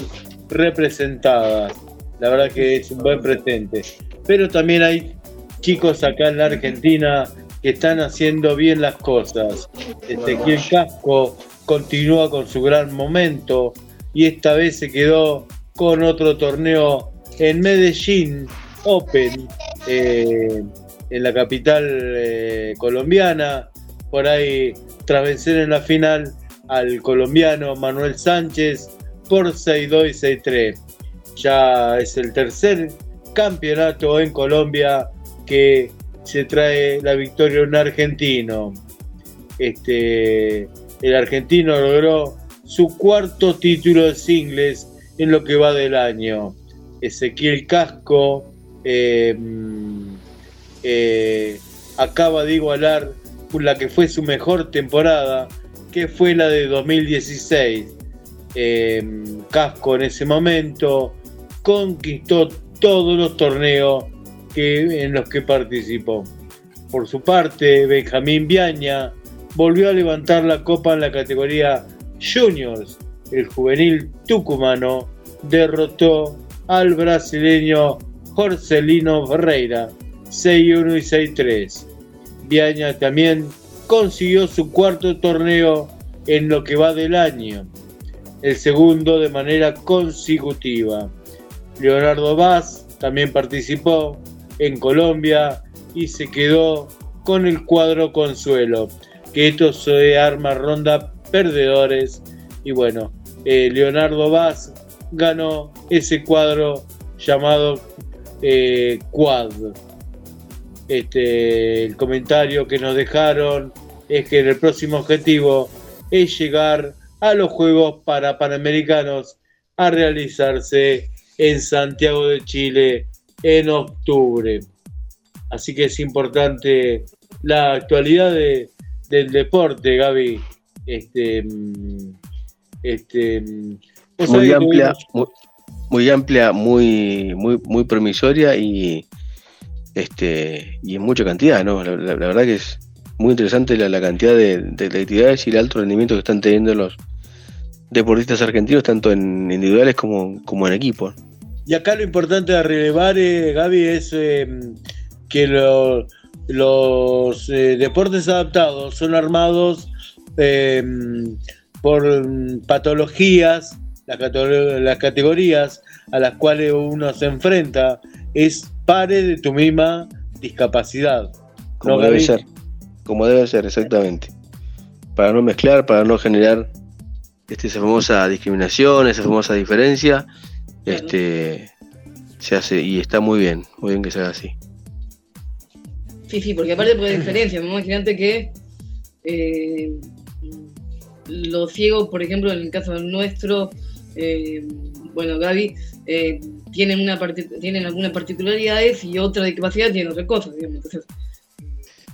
representadas. La verdad que es un buen presente. Pero también hay chicos acá en la Argentina que están haciendo bien las cosas. Ezequiel Casco continúa con su gran momento y esta vez se quedó con otro torneo en Medellín Open, eh, en la capital eh, colombiana por ahí tras vencer en la final al colombiano Manuel Sánchez por 6-2 y 6-3. Ya es el tercer campeonato en Colombia que se trae la victoria un argentino. Este, el argentino logró su cuarto título de singles en lo que va del año. Ezequiel Casco eh, eh, acaba de igualar la que fue su mejor temporada, que fue la de 2016. Em, Casco en ese momento conquistó todos los torneos que, en los que participó. Por su parte, Benjamín Viaña volvió a levantar la copa en la categoría Juniors. El juvenil tucumano derrotó al brasileño Jorcelino Ferreira 6-1 y 6-3. Viaña también consiguió su cuarto torneo en lo que va del año, el segundo de manera consecutiva. Leonardo Vaz también participó en Colombia y se quedó con el cuadro consuelo, que esto se arma ronda perdedores y bueno, eh, Leonardo Vaz ganó ese cuadro llamado eh, Quad. Este, el comentario que nos dejaron es que el próximo objetivo es llegar a los Juegos para Panamericanos a realizarse en Santiago de Chile en octubre. Así que es importante la actualidad del deporte, Gaby. Este, mm, este, mm, muy amplia, muy, amplia, muy, muy, muy promisoria y este y en mucha cantidad, ¿no? La, verdad que es muy interesante la, cantidad de, actividades y el alto rendimiento que están teniendo los deportistas argentinos, tanto en individuales como, como en equipo. Y acá lo importante de relevar, eh, Gaby, es eh, que los eh, deportes adaptados son armados por patologías, las, categorías a las cuales uno se enfrenta es pare de tu misma discapacidad. Como debe ser, como debe ser, exactamente. Para no mezclar, para no generar este, esa famosa discriminación, esa famosa diferencia, este, se hace y está muy bien, muy bien que se haga así. Sí, sí, porque aparte puede diferencia, imagínate que eh, los ciegos, por ejemplo, en el caso nuestro, eh, bueno, Gaby, eh, tienen, una tienen algunas particularidades y otra discapacidad tienen otra cosa, Entonces,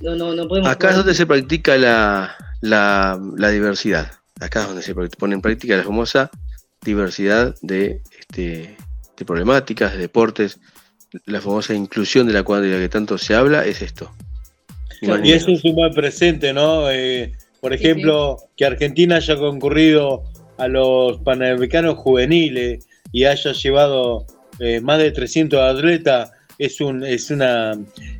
no, no, no podemos... Acá es donde se practica la, la, la diversidad. Acá es donde se pone en práctica la famosa diversidad de, este, de problemáticas, de deportes, la famosa inclusión de la cual de la que tanto se habla es esto. Y, eso es un buen presente, ¿no? Eh, por ejemplo, que Argentina haya concurrido a los Panamericanos juveniles y haya llevado eh, más de 300 atletas, es, un, es, una,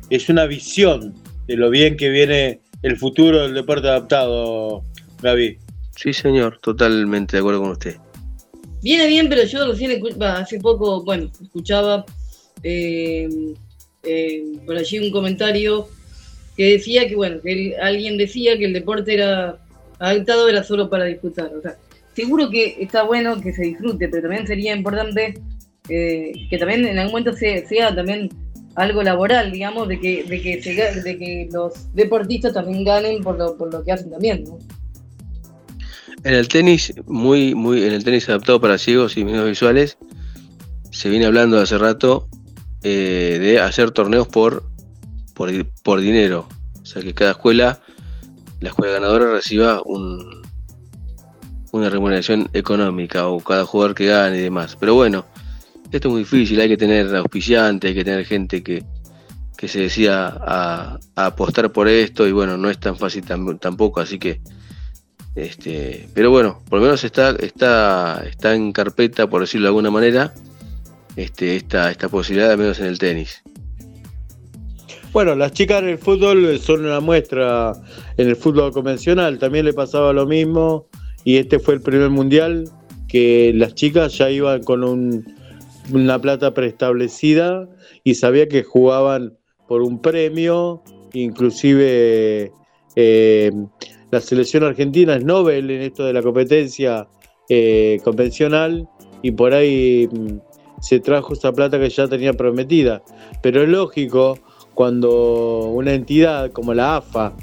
es una visión de lo bien que viene el futuro del deporte adaptado, Gaby. Sí, señor, totalmente de acuerdo con usted. Viene bien, pero yo recién hace poco, bueno, escuchaba eh, eh, por allí un comentario que decía que, bueno, que alguien decía que el deporte era adaptado era solo para disfrutar. O sea, seguro que está bueno que se disfrute, pero también sería importante eh, que también en algún momento sea, también algo laboral, digamos, de que, de que, de que los deportistas también ganen por lo, por lo que hacen también, ¿no? En el tenis, muy, muy, en el tenis adaptado para ciegos y medios visuales, se viene hablando hace rato eh, de hacer torneos por por, dinero. O sea, que cada escuela, la escuela ganadora reciba un, una remuneración económica o cada jugador que gane y demás. Pero bueno, esto es muy difícil, hay que tener auspiciantes, hay que tener gente que, se decida a, apostar por esto y bueno, no es tan fácil tampoco, así que este, pero bueno, por lo menos está, está, está en carpeta, por decirlo de alguna manera, este, esta, esta posibilidad, al menos en el tenis. Bueno, las chicas en el fútbol son una muestra en el fútbol convencional, también le pasaba lo mismo y este fue el primer mundial que las chicas ya iban con una plata preestablecida y sabía que jugaban por un premio, inclusive eh, la selección argentina es Nobel en esto de la competencia eh, convencional y por ahí mm, se trajo esa plata que ya tenía prometida. Pero es lógico cuando una entidad como la AFA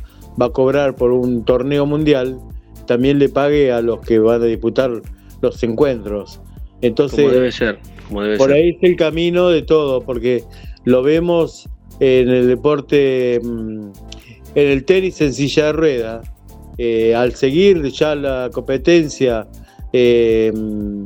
va a cobrar por un torneo mundial, también le pague a los que van a disputar los encuentros. Entonces, como debe ser. por ahí es el camino de todo, porque lo vemos en el deporte, mm, en el tenis en silla de rueda. Eh, al seguir ya la competencia, eh, mm,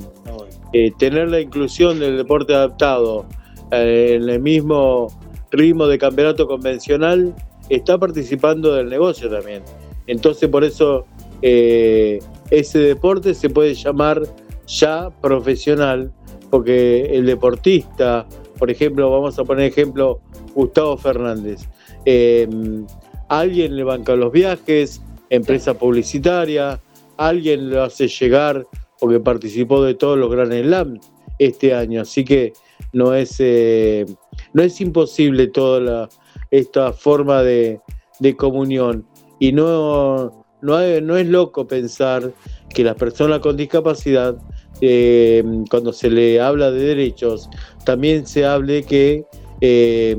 eh, tener la inclusión del deporte adaptado en el mismo ritmo de campeonato convencional, está participando del negocio también. Entonces por eso eh, ese deporte se puede llamar ya profesional, porque el deportista, por ejemplo, vamos a poner ejemplo, Gustavo Fernández, em, alguien le banca los viajes, empresa publicitaria, alguien lo hace llegar porque participó de todos los Grand Slam este año, así que no es... Eh, no es imposible toda esta forma de, de comunión. Y no, no, hay- no es loco pensar que las personas con discapacidad, eh, cuando se le habla de derechos, también se hable que eh,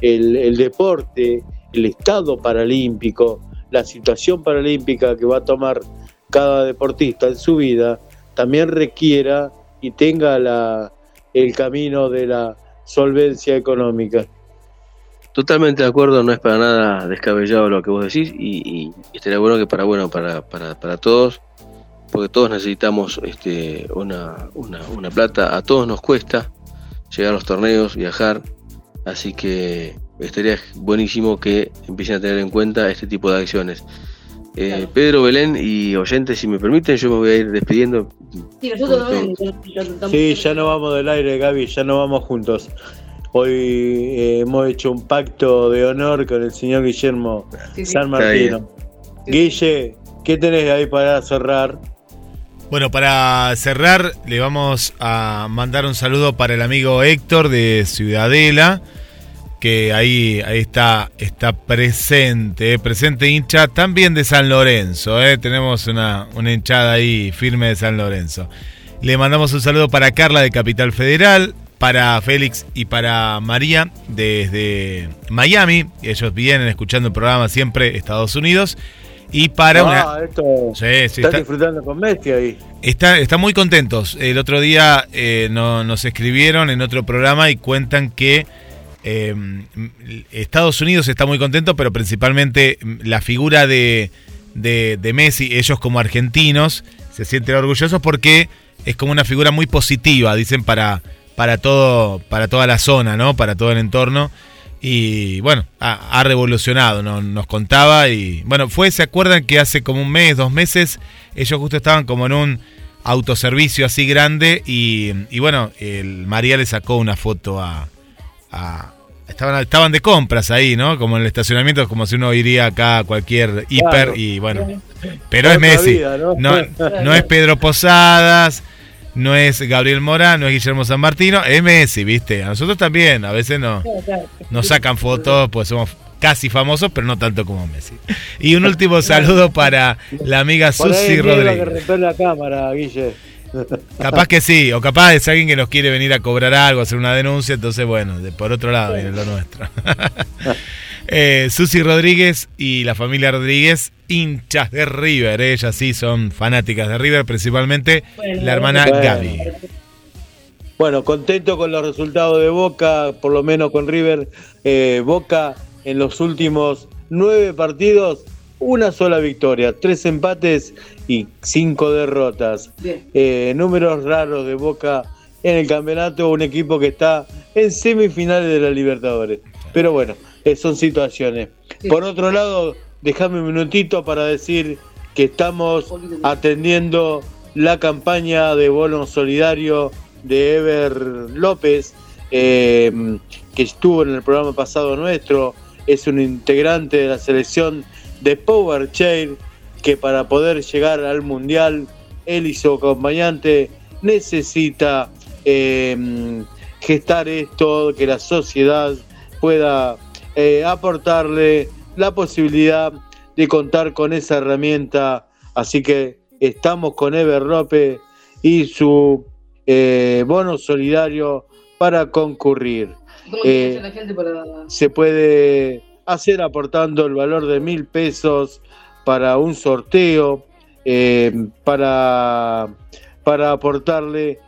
el, deporte, el estado paralímpico, la situación paralímpica que va a tomar cada deportista en su vida, también requiera y tenga el camino de la solvencia económica. Totalmente de acuerdo, no es para nada descabellado lo que vos decís y, y estaría bueno que para bueno para, para, para todos, porque todos necesitamos este, una, una, una plata, a todos nos cuesta llegar a los torneos, viajar, así que estaría buenísimo que empiecen a tener en cuenta este tipo de acciones. Eh, Pedro, Belén y oyentes, si me permiten, yo me voy a ir despidiendo. Sí, nosotros también. Sí, ya no vamos del aire, Gaby, ya no vamos juntos. Hoy eh, hemos hecho un pacto de honor con el señor Guillermo Sí, sí. San Martino. Guille, ¿qué tenés ahí para cerrar? Bueno, para cerrar, le vamos a mandar un saludo para el amigo Héctor de Ciudadela, que ahí, ahí está, está presente, eh, presente hincha también de San Lorenzo. eh, Tenemos una, una hinchada ahí firme de San Lorenzo. Le mandamos un saludo para Carla de Capital Federal, para Félix y para María desde Miami. Ellos vienen escuchando el programa siempre, Estados Unidos. Y para una. Ah, esto, Sí, está- disfrutando con Messi ahí. Está, están muy contentos. El otro día eh, no- nos escribieron en otro programa y cuentan que eh, Estados Unidos está muy contento, pero principalmente mm, la figura de, de- de Messi, ellos como argentinos, se sienten orgullosos porque es como una figura muy positiva, dicen, para, para, todo, para toda la zona, ¿no? Para todo el entorno. Y bueno, ha, ha revolucionado, ¿no? nos contaba y bueno, fue, ¿se acuerdan que hace como un mes, dos meses, ellos justo estaban como en un autoservicio así grande y, y bueno, el María le sacó una foto a... a- estaban, estaban de compras ahí, ¿no? Como en el estacionamiento, como si uno iría acá a cualquier hiper Claro. y bueno, [LAUGHS] pero es Messi. vida, ¿no? No, no es [LAUGHS] Pedro Posadas, no es Gabriel Morán, no es Guillermo San Martino, es Messi, ¿viste? A nosotros también, a veces no, nos sacan fotos, pues somos casi famosos, pero no tanto como Messi. Y un último [LAUGHS] saludo para la amiga Susi que Rodríguez. romper la cámara, Guille. Capaz que sí, o capaz es alguien que nos quiere venir a cobrar algo, hacer una denuncia, entonces bueno, de, por otro lado viene lo nuestro. [LAUGHS] eh, Susi Rodríguez y la familia Rodríguez, hinchas de River, eh, ellas sí son fanáticas de River, principalmente Bueno, la hermana bueno. Gaby. Bueno, contento con los resultados de Boca, por lo menos con River. Eh, Boca en los últimos nueve partidos, una sola victoria, tres empates y cinco derrotas. Eh, números raros de Boca en el campeonato, un equipo que está en semifinales de la Libertadores. Pero bueno, eh, son situaciones. Sí. Por otro lado, déjame un minutito para decir que estamos atendiendo la campaña de bono solidario de Ever López, eh, que estuvo en el programa pasado nuestro, es un integrante de la selección de Power Chair, que para poder llegar al Mundial, él y su acompañante necesita eh, gestar esto, que la sociedad pueda eh, aportarle la posibilidad de contar con esa herramienta. Así que estamos con Ever López y su eh, bono solidario para concurrir. ¿Cómo tiene que Eh, hacer la gente para.? Se puede hacer aportando el valor de mil pesos para un sorteo, eh, para, para aportarle,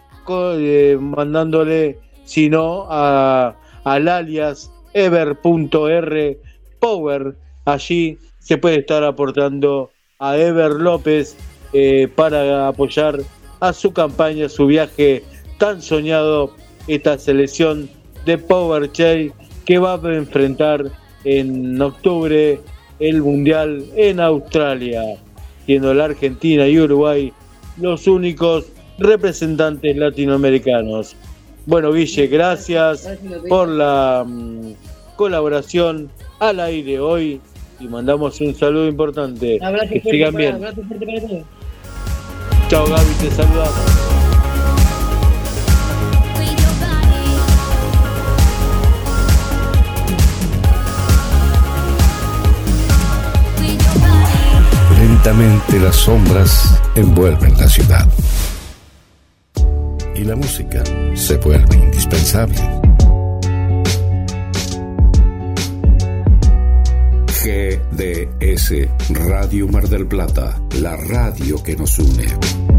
mandándole, si no, a, al alias ever.r power. Allí se puede estar aportando a Ever López eh, para apoyar a su campaña, su viaje tan soñado, esta selección de Power Chain que va a enfrentar en octubre el Mundial en Australia, siendo la Argentina y Uruguay los únicos representantes latinoamericanos. Bueno, Guille, gracias por la mm, colaboración al aire hoy y mandamos un saludo importante. Abrazo que sigan bien. Chao Gaby, te saludamos. Lentamente las sombras envuelven la ciudad. Y la música se vuelve indispensable. GDS Radio Mar del Plata, la radio que nos une.